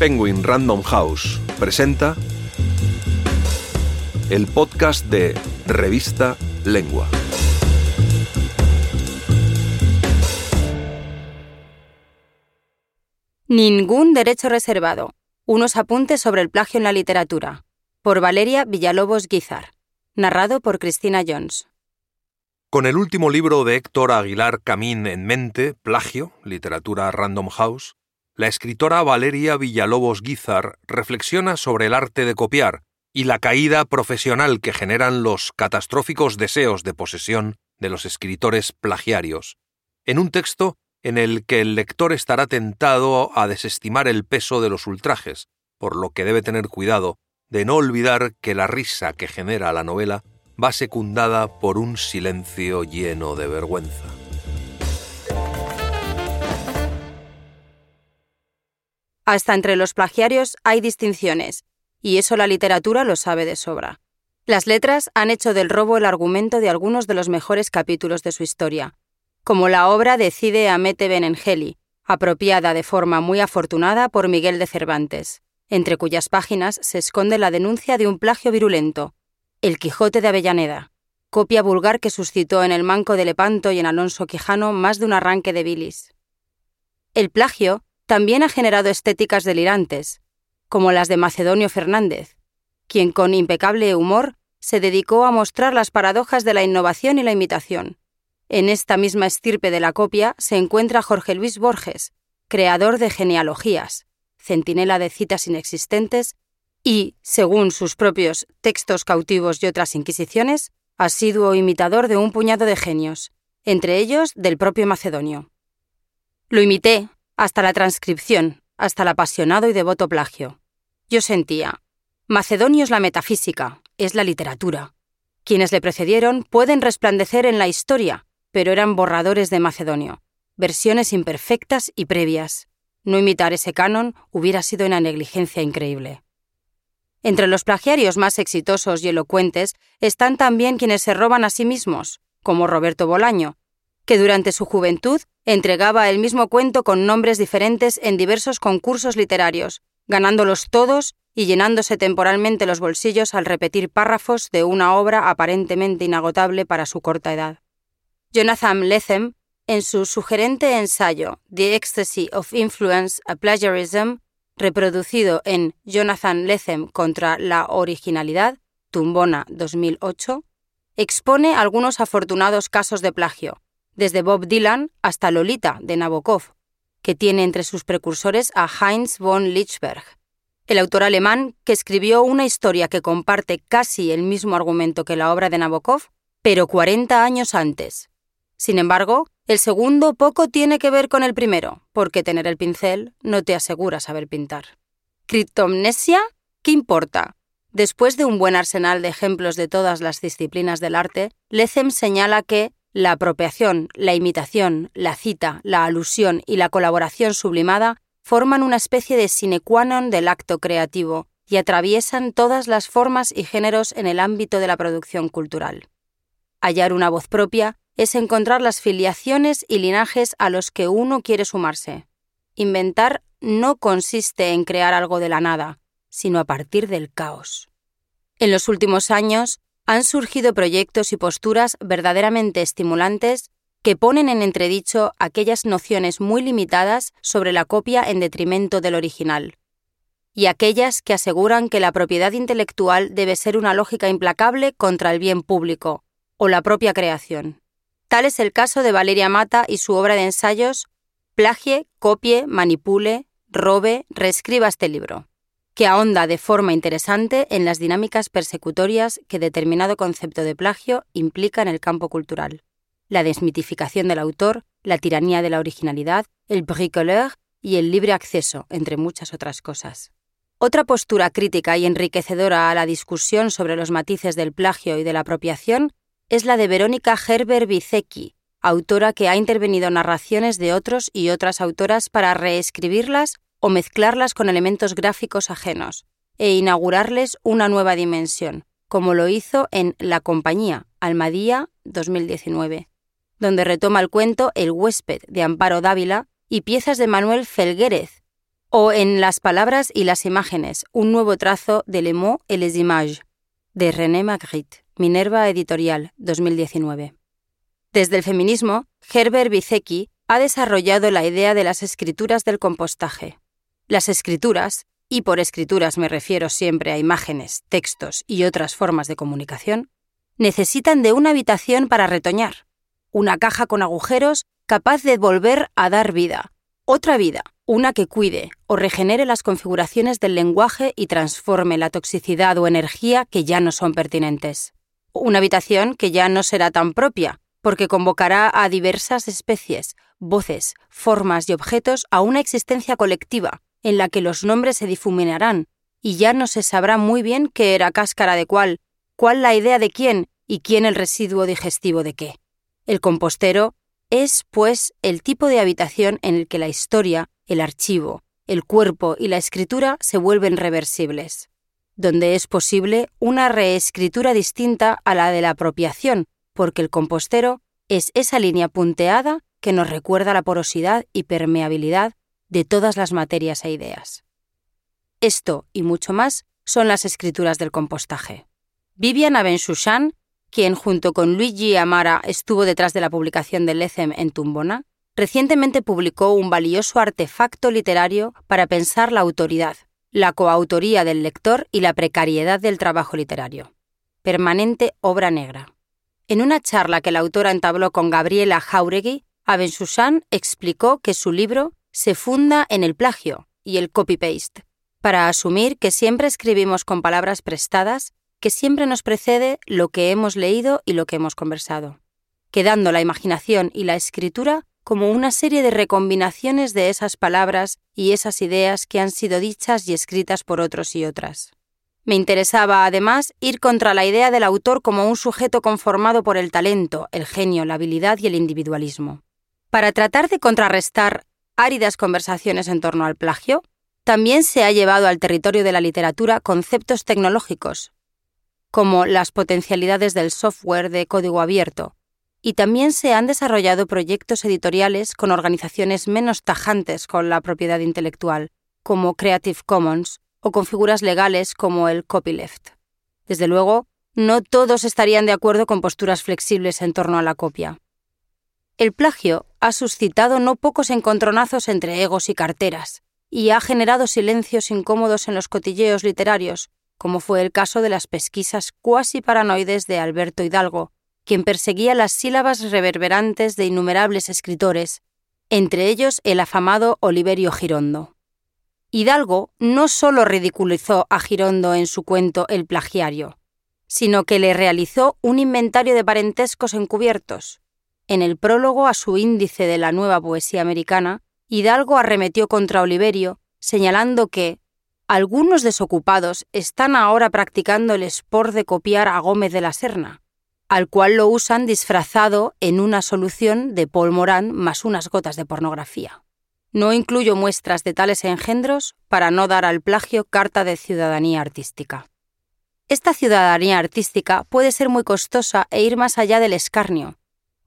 Penguin Random House presenta el podcast de Revista Lengua. Ningún derecho reservado. Unos apuntes sobre el plagio en la literatura. Por Valeria Villalobos Guizar. Narrado por Cristina Jones. Con el último libro de Héctor Aguilar Camín en mente, Plagio, literatura Random House, la escritora Valeria Villalobos Guizar reflexiona sobre el arte de copiar y la caída profesional que generan los catastróficos deseos de posesión de los escritores plagiarios, en un texto en el que el lector estará tentado a desestimar el peso de los ultrajes, por lo que debe tener cuidado de no olvidar que la risa que genera la novela va secundada por un silencio lleno de vergüenza. Hasta entre los plagiarios hay distinciones, y eso la literatura lo sabe de sobra. Las letras han hecho del robo el argumento de algunos de los mejores capítulos de su historia, como la obra de Cide Amete Benengeli, apropiada de forma muy afortunada por Miguel de Cervantes, entre cuyas páginas se esconde la denuncia de un plagio virulento, el Quijote de Avellaneda, copia vulgar que suscitó en el Manco de Lepanto y en Alonso Quijano más de un arranque de bilis. El plagio también ha generado estéticas delirantes, como las de Macedonio Fernández, quien con impecable humor se dedicó a mostrar las paradojas de la innovación y la imitación. En esta misma estirpe de la copia se encuentra Jorge Luis Borges, creador de genealogías, centinela de citas inexistentes y, según sus propios textos cautivos y otras inquisiciones, asiduo imitador de un puñado de genios, entre ellos del propio Macedonio. Lo imité hasta la transcripción, hasta el apasionado y devoto plagio. Yo sentía, Macedonio es la metafísica, es la literatura. Quienes le precedieron pueden resplandecer en la historia, pero eran borradores de Macedonio, versiones imperfectas y previas. No imitar ese canon hubiera sido una negligencia increíble. Entre los plagiarios más exitosos y elocuentes están también quienes se roban a sí mismos, como Roberto Bolaño, que durante su juventud entregaba el mismo cuento con nombres diferentes en diversos concursos literarios, ganándolos todos y llenándose temporalmente los bolsillos al repetir párrafos de una obra aparentemente inagotable para su corta edad. Jonathan Lethem, en su sugerente ensayo The Ecstasy of Influence, a Plagiarism, reproducido en Jonathan Lethem contra la originalidad, Tumbona 2008, expone algunos afortunados casos de plagio, desde Bob Dylan hasta Lolita de Nabokov, que tiene entre sus precursores a Heinz von Lichberg, el autor alemán que escribió una historia que comparte casi el mismo argumento que la obra de Nabokov, pero 40 años antes. Sin embargo, el segundo poco tiene que ver con el primero, porque tener el pincel no te asegura saber pintar. ¿Criptomnesia? ¿Qué importa? Después de un buen arsenal de ejemplos de todas las disciplinas del arte, Lechem señala que la apropiación, la imitación, la cita, la alusión y la colaboración sublimada forman una especie de sine qua non del acto creativo y atraviesan todas las formas y géneros en el ámbito de la producción cultural. Hallar una voz propia es encontrar las filiaciones y linajes a los que uno quiere sumarse. Inventar no consiste en crear algo de la nada, sino a partir del caos. En los últimos años han surgido proyectos y posturas verdaderamente estimulantes que ponen en entredicho aquellas nociones muy limitadas sobre la copia en detrimento del original, y aquellas que aseguran que la propiedad intelectual debe ser una lógica implacable contra el bien público, o la propia creación. Tal es el caso de Valeria Mata y su obra de ensayos Plagie, copie, manipule, robe, reescriba este libro, que ahonda de forma interesante en las dinámicas persecutorias que determinado concepto de plagio implica en el campo cultural. La desmitificación del autor, la tiranía de la originalidad, el bricoleur y el libre acceso, entre muchas otras cosas. Otra postura crítica y enriquecedora a la discusión sobre los matices del plagio y de la apropiación es la de Verónica Gerber Bizecki, autora que ha intervenido narraciones de otros y otras autoras para reescribirlas o mezclarlas con elementos gráficos ajenos e inaugurarles una nueva dimensión, como lo hizo en La Compañía, Almadía 2019, donde retoma el cuento El huésped de Amparo Dávila y piezas de Manuel Felguérez, O en Las palabras y las imágenes, un nuevo trazo de Le mot et les images, de René Magritte, Minerva Editorial, 2019. Desde el feminismo, Herbert Bizecki ha desarrollado la idea de las escrituras del compostaje. Las escrituras, y por escrituras me refiero siempre a imágenes, textos y otras formas de comunicación, necesitan de una habitación para retoñar, una caja con agujeros capaz de volver a dar vida, otra vida, una que cuide o regenere las configuraciones del lenguaje y transforme la toxicidad o energía que ya no son pertinentes. Una habitación que ya no será tan propia, porque convocará a diversas especies, voces, formas y objetos a una existencia colectiva, en la que los nombres se difuminarán, y ya no se sabrá muy bien qué era cáscara de cuál, cuál la idea de quién y quién el residuo digestivo de qué. El compostero es, pues, el tipo de habitación en el que la historia, el archivo, el cuerpo y la escritura se vuelven reversibles, donde es posible una reescritura distinta a la de la apropiación, porque el compostero es esa línea punteada que nos recuerda la porosidad y permeabilidad de todas las materias e ideas. Esto y mucho más son las escrituras del compostaje. Vivian Abenshushan, quien junto con Luigi Amara estuvo detrás de la publicación de Lecem en Tumbona, recientemente publicó un valioso artefacto literario para pensar la autoridad, la coautoría del lector y la precariedad del trabajo literario. Permanente obra negra. En una charla que la autora entabló con Gabriela Jauregui, Abenshushan explicó que su libro se funda en el plagio y el copy-paste, para asumir que siempre escribimos con palabras prestadas, que siempre nos precede lo que hemos leído y lo que hemos conversado, quedando la imaginación y la escritura como una serie de recombinaciones de esas palabras y esas ideas que han sido dichas y escritas por otros y otras. Me interesaba, además, ir contra la idea del autor como un sujeto conformado por el talento, el genio, la habilidad y el individualismo. Para tratar de contrarrestar áridas conversaciones en torno al plagio, también se ha llevado al territorio de la literatura conceptos tecnológicos, como las potencialidades del software de código abierto, y también se han desarrollado proyectos editoriales con organizaciones menos tajantes con la propiedad intelectual, como Creative Commons, o con figuras legales como el copyleft. Desde luego, no todos estarían de acuerdo con posturas flexibles en torno a la copia. El plagio ha suscitado no pocos encontronazos entre egos y carteras, y ha generado silencios incómodos en los cotilleos literarios, como fue el caso de las pesquisas cuasi paranoides de Alberto Hidalgo, quien perseguía las sílabas reverberantes de innumerables escritores, entre ellos el afamado Oliverio Girondo. Hidalgo no solo ridiculizó a Girondo en su cuento El plagiario, sino que le realizó un inventario de parentescos encubiertos, en el prólogo a su índice de la nueva poesía americana, Hidalgo arremetió contra Oliverio, señalando que algunos desocupados están ahora practicando el sport de copiar a Gómez de la Serna, al cual lo usan disfrazado en una solución de Paul Morán más unas gotas de pornografía. No incluyo muestras de tales engendros para no dar al plagio carta de ciudadanía artística. Esta ciudadanía artística puede ser muy costosa e ir más allá del escarnio,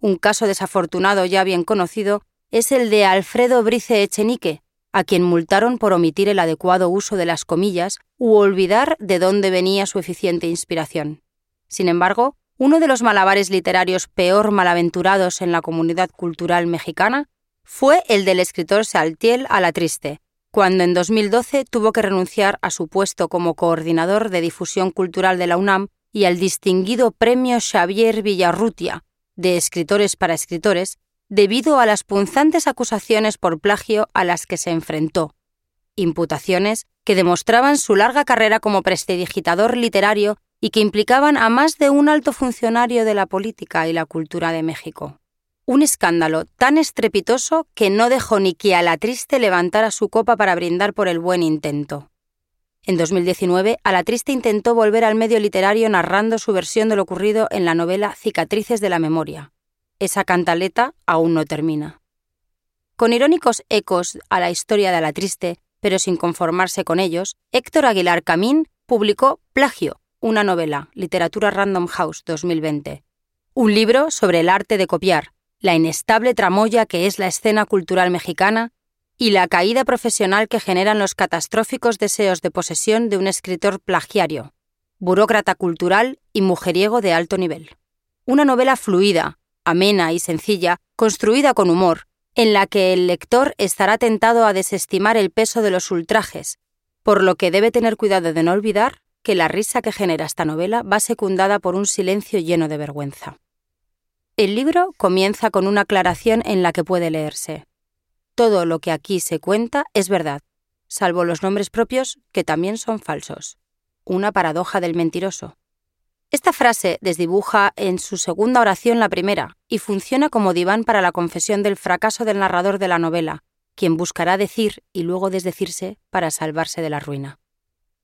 un caso desafortunado ya bien conocido es el de Alfredo Brice Echenique, a quien multaron por omitir el adecuado uso de las comillas u olvidar de dónde venía su eficiente inspiración. Sin embargo, uno de los malabares literarios peor malaventurados en la comunidad cultural mexicana fue el del escritor Saltiel a la Triste, cuando en 2012 tuvo que renunciar a su puesto como coordinador de difusión cultural de la UNAM y al distinguido premio Xavier Villarrutia, de escritores para escritores debido a las punzantes acusaciones por plagio a las que se enfrentó, imputaciones que demostraban su larga carrera como prestidigitador literario y que implicaban a más de un alto funcionario de la política y la cultura de México. Un escándalo tan estrepitoso que no dejó ni que a la triste levantara su copa para brindar por el buen intento. En 2019, Alatriste intentó volver al medio literario narrando su versión de lo ocurrido en la novela Cicatrices de la Memoria. Esa cantaleta aún no termina. Con irónicos ecos a la historia de Alatriste, pero sin conformarse con ellos, Héctor Aguilar Camín publicó Plagio, una novela, Literatura Random House 2020. Un libro sobre el arte de copiar, la inestable tramoya que es la escena cultural mexicana y la caída profesional que generan los catastróficos deseos de posesión de un escritor plagiario, burócrata cultural y mujeriego de alto nivel. Una novela fluida, amena y sencilla, construida con humor, en la que el lector estará tentado a desestimar el peso de los ultrajes, por lo que debe tener cuidado de no olvidar que la risa que genera esta novela va secundada por un silencio lleno de vergüenza. El libro comienza con una aclaración en la que puede leerse. Todo lo que aquí se cuenta es verdad, salvo los nombres propios que también son falsos. Una paradoja del mentiroso. Esta frase desdibuja en su segunda oración la primera y funciona como diván para la confesión del fracaso del narrador de la novela, quien buscará decir y luego desdecirse para salvarse de la ruina.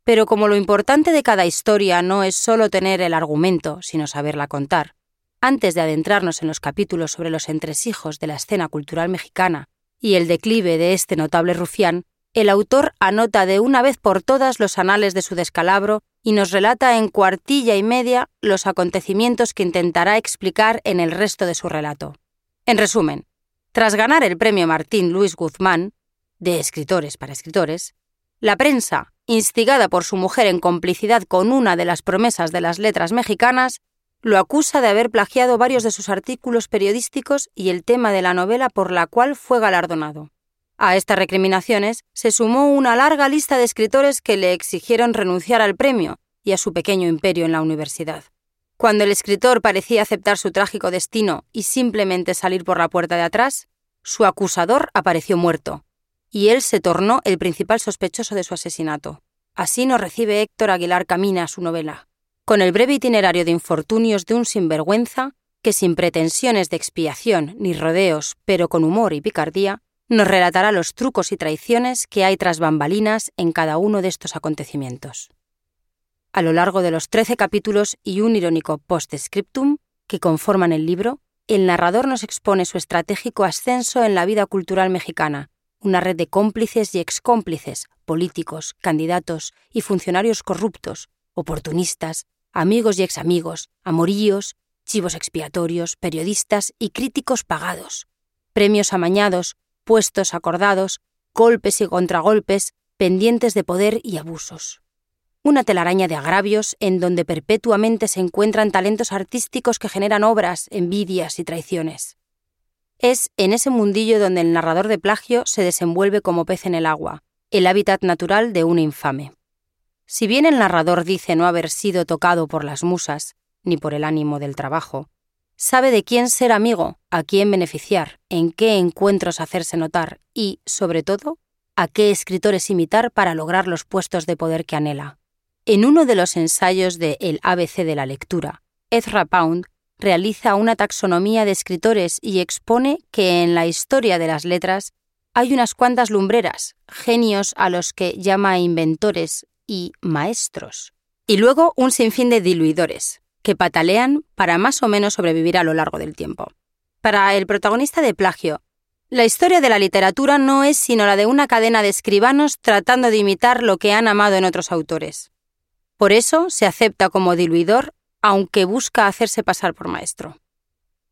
Pero como lo importante de cada historia no es solo tener el argumento, sino saberla contar, antes de adentrarnos en los capítulos sobre los entresijos de la escena cultural mexicana y el declive de este notable rufián, el autor anota de una vez por todas los anales de su descalabro y nos relata en cuartilla y media los acontecimientos que intentará explicar en el resto de su relato. En resumen, tras ganar el premio Martín Luis Guzmán, de escritores para escritores, la prensa, instigada por su mujer en complicidad con una de las promesas de las letras mexicanas, lo acusa de haber plagiado varios de sus artículos periodísticos y el tema de la novela por la cual fue galardonado. A estas recriminaciones se sumó una larga lista de escritores que le exigieron renunciar al premio y a su pequeño imperio en la universidad. Cuando el escritor parecía aceptar su trágico destino y simplemente salir por la puerta de atrás, su acusador apareció muerto, y él se tornó el principal sospechoso de su asesinato. Así nos recibe Héctor Aguilar Camina su novela, con el breve itinerario de infortunios de un sinvergüenza que sin pretensiones de expiación ni rodeos, pero con humor y picardía, nos relatará los trucos y traiciones que hay tras bambalinas en cada uno de estos acontecimientos. A lo largo de los trece capítulos y un irónico post-scriptum que conforman el libro, el narrador nos expone su estratégico ascenso en la vida cultural mexicana, una red de cómplices y excómplices, políticos, candidatos y funcionarios corruptos, oportunistas, amigos y examigos, amoríos, chivos expiatorios, periodistas y críticos pagados, premios amañados, puestos acordados, golpes y contragolpes, pendientes de poder y abusos. Una telaraña de agravios en donde perpetuamente se encuentran talentos artísticos que generan obras, envidias y traiciones. Es en ese mundillo donde el narrador de plagio se desenvuelve como pez en el agua, el hábitat natural de un infame. Si bien el narrador dice no haber sido tocado por las musas, ni por el ánimo del trabajo, sabe de quién ser amigo, a quién beneficiar, en qué encuentros hacerse notar y, sobre todo, a qué escritores imitar para lograr los puestos de poder que anhela. En uno de los ensayos de El ABC de la lectura, Ezra Pound realiza una taxonomía de escritores y expone que en la historia de las letras hay unas cuantas lumbreras, genios a los que llama inventores y maestros, y luego un sinfín de diluidores, que patalean para más o menos sobrevivir a lo largo del tiempo. Para el protagonista de Plagio, la historia de la literatura no es sino la de una cadena de escribanos tratando de imitar lo que han amado en otros autores. Por eso se acepta como diluidor, aunque busca hacerse pasar por maestro.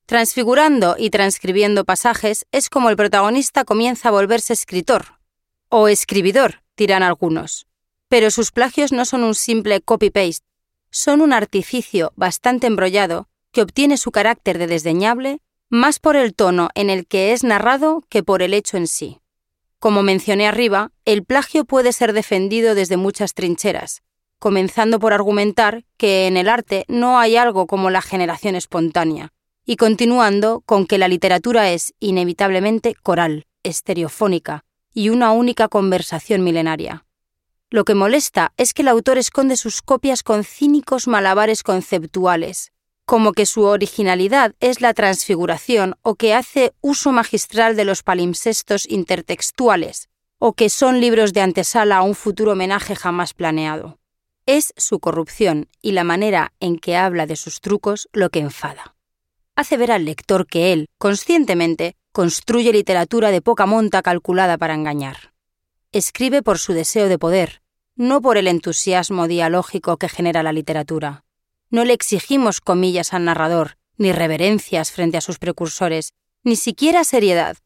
Transfigurando y transcribiendo pasajes es como el protagonista comienza a volverse escritor, o escribidor, dirán algunos. Pero sus plagios no son un simple copy-paste, son un artificio bastante embrollado que obtiene su carácter de desdeñable más por el tono en el que es narrado que por el hecho en sí. Como mencioné arriba, el plagio puede ser defendido desde muchas trincheras, comenzando por argumentar que en el arte no hay algo como la generación espontánea, y continuando con que la literatura es inevitablemente coral, estereofónica y una única conversación milenaria. Lo que molesta es que el autor esconde sus copias con cínicos malabares conceptuales, como que su originalidad es la transfiguración o que hace uso magistral de los palimpsestos intertextuales, o que son libros de antesala a un futuro homenaje jamás planeado. Es su corrupción y la manera en que habla de sus trucos lo que enfada. Hace ver al lector que él, conscientemente, construye literatura de poca monta calculada para engañar. Escribe por su deseo de poder, no por el entusiasmo dialógico que genera la literatura. No le exigimos comillas al narrador, ni reverencias frente a sus precursores, ni siquiera seriedad.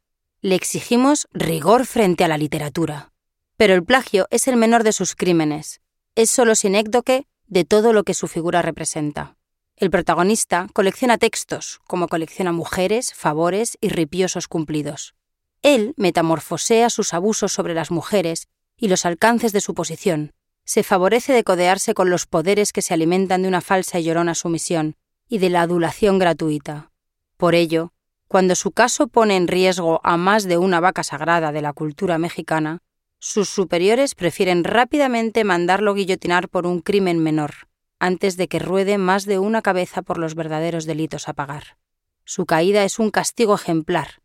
Le exigimos rigor frente a la literatura. Pero el plagio es el menor de sus crímenes. Es solo sinécdoque de todo lo que su figura representa. El protagonista colecciona textos, como colecciona mujeres, favores y ripiosos cumplidos. Él metamorfosea sus abusos sobre las mujeres y los alcances de su posición. Se favorece de codearse con los poderes que se alimentan de una falsa y llorona sumisión y de la adulación gratuita. Por ello, cuando su caso pone en riesgo a más de una vaca sagrada de la cultura mexicana, sus superiores prefieren rápidamente mandarlo guillotinar por un crimen menor, antes de que ruede más de una cabeza por los verdaderos delitos a pagar. Su caída es un castigo ejemplar,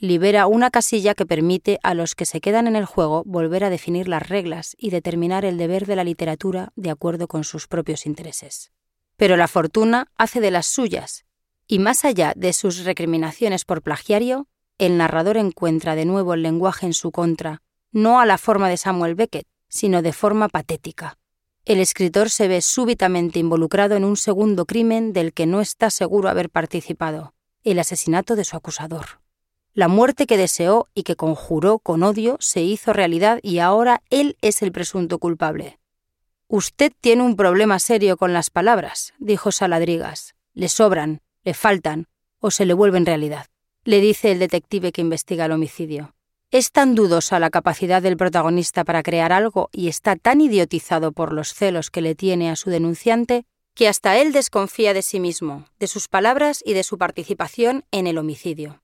libera una casilla que permite a los que se quedan en el juego volver a definir las reglas y determinar el deber de la literatura de acuerdo con sus propios intereses. Pero la fortuna hace de las suyas, y más allá de sus recriminaciones por plagiario, el narrador encuentra de nuevo el lenguaje en su contra, no a la forma de Samuel Beckett, sino de forma patética. El escritor se ve súbitamente involucrado en un segundo crimen del que no está seguro haber participado, el asesinato de su acusador. La muerte que deseó y que conjuró con odio se hizo realidad y ahora él es el presunto culpable. Usted tiene un problema serio con las palabras, dijo Saladrigas. Le sobran, le faltan o se le vuelven realidad, le dice el detective que investiga el homicidio. Es tan dudosa la capacidad del protagonista para crear algo y está tan idiotizado por los celos que le tiene a su denunciante que hasta él desconfía de sí mismo, de sus palabras y de su participación en el homicidio.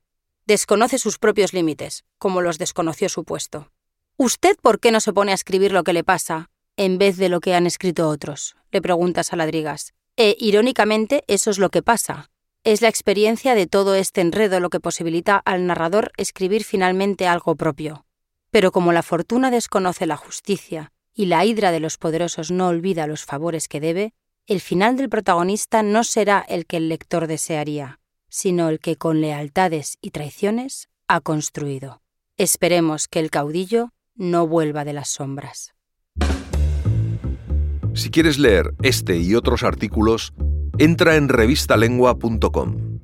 Desconoce sus propios límites, como los desconoció su puesto. ¿Usted por qué no se pone a escribir lo que le pasa, en vez de lo que han escrito otros? le pregunta Saladrigas. E, irónicamente, eso es lo que pasa. Es la experiencia de todo este enredo lo que posibilita al narrador escribir finalmente algo propio. Pero como la fortuna desconoce la justicia y la hidra de los poderosos no olvida los favores que debe, el final del protagonista no será el que el lector desearía sino el que con lealtades y traiciones ha construido. Esperemos que el caudillo no vuelva de las sombras. Si quieres leer este y otros artículos, entra en revistalengua.com.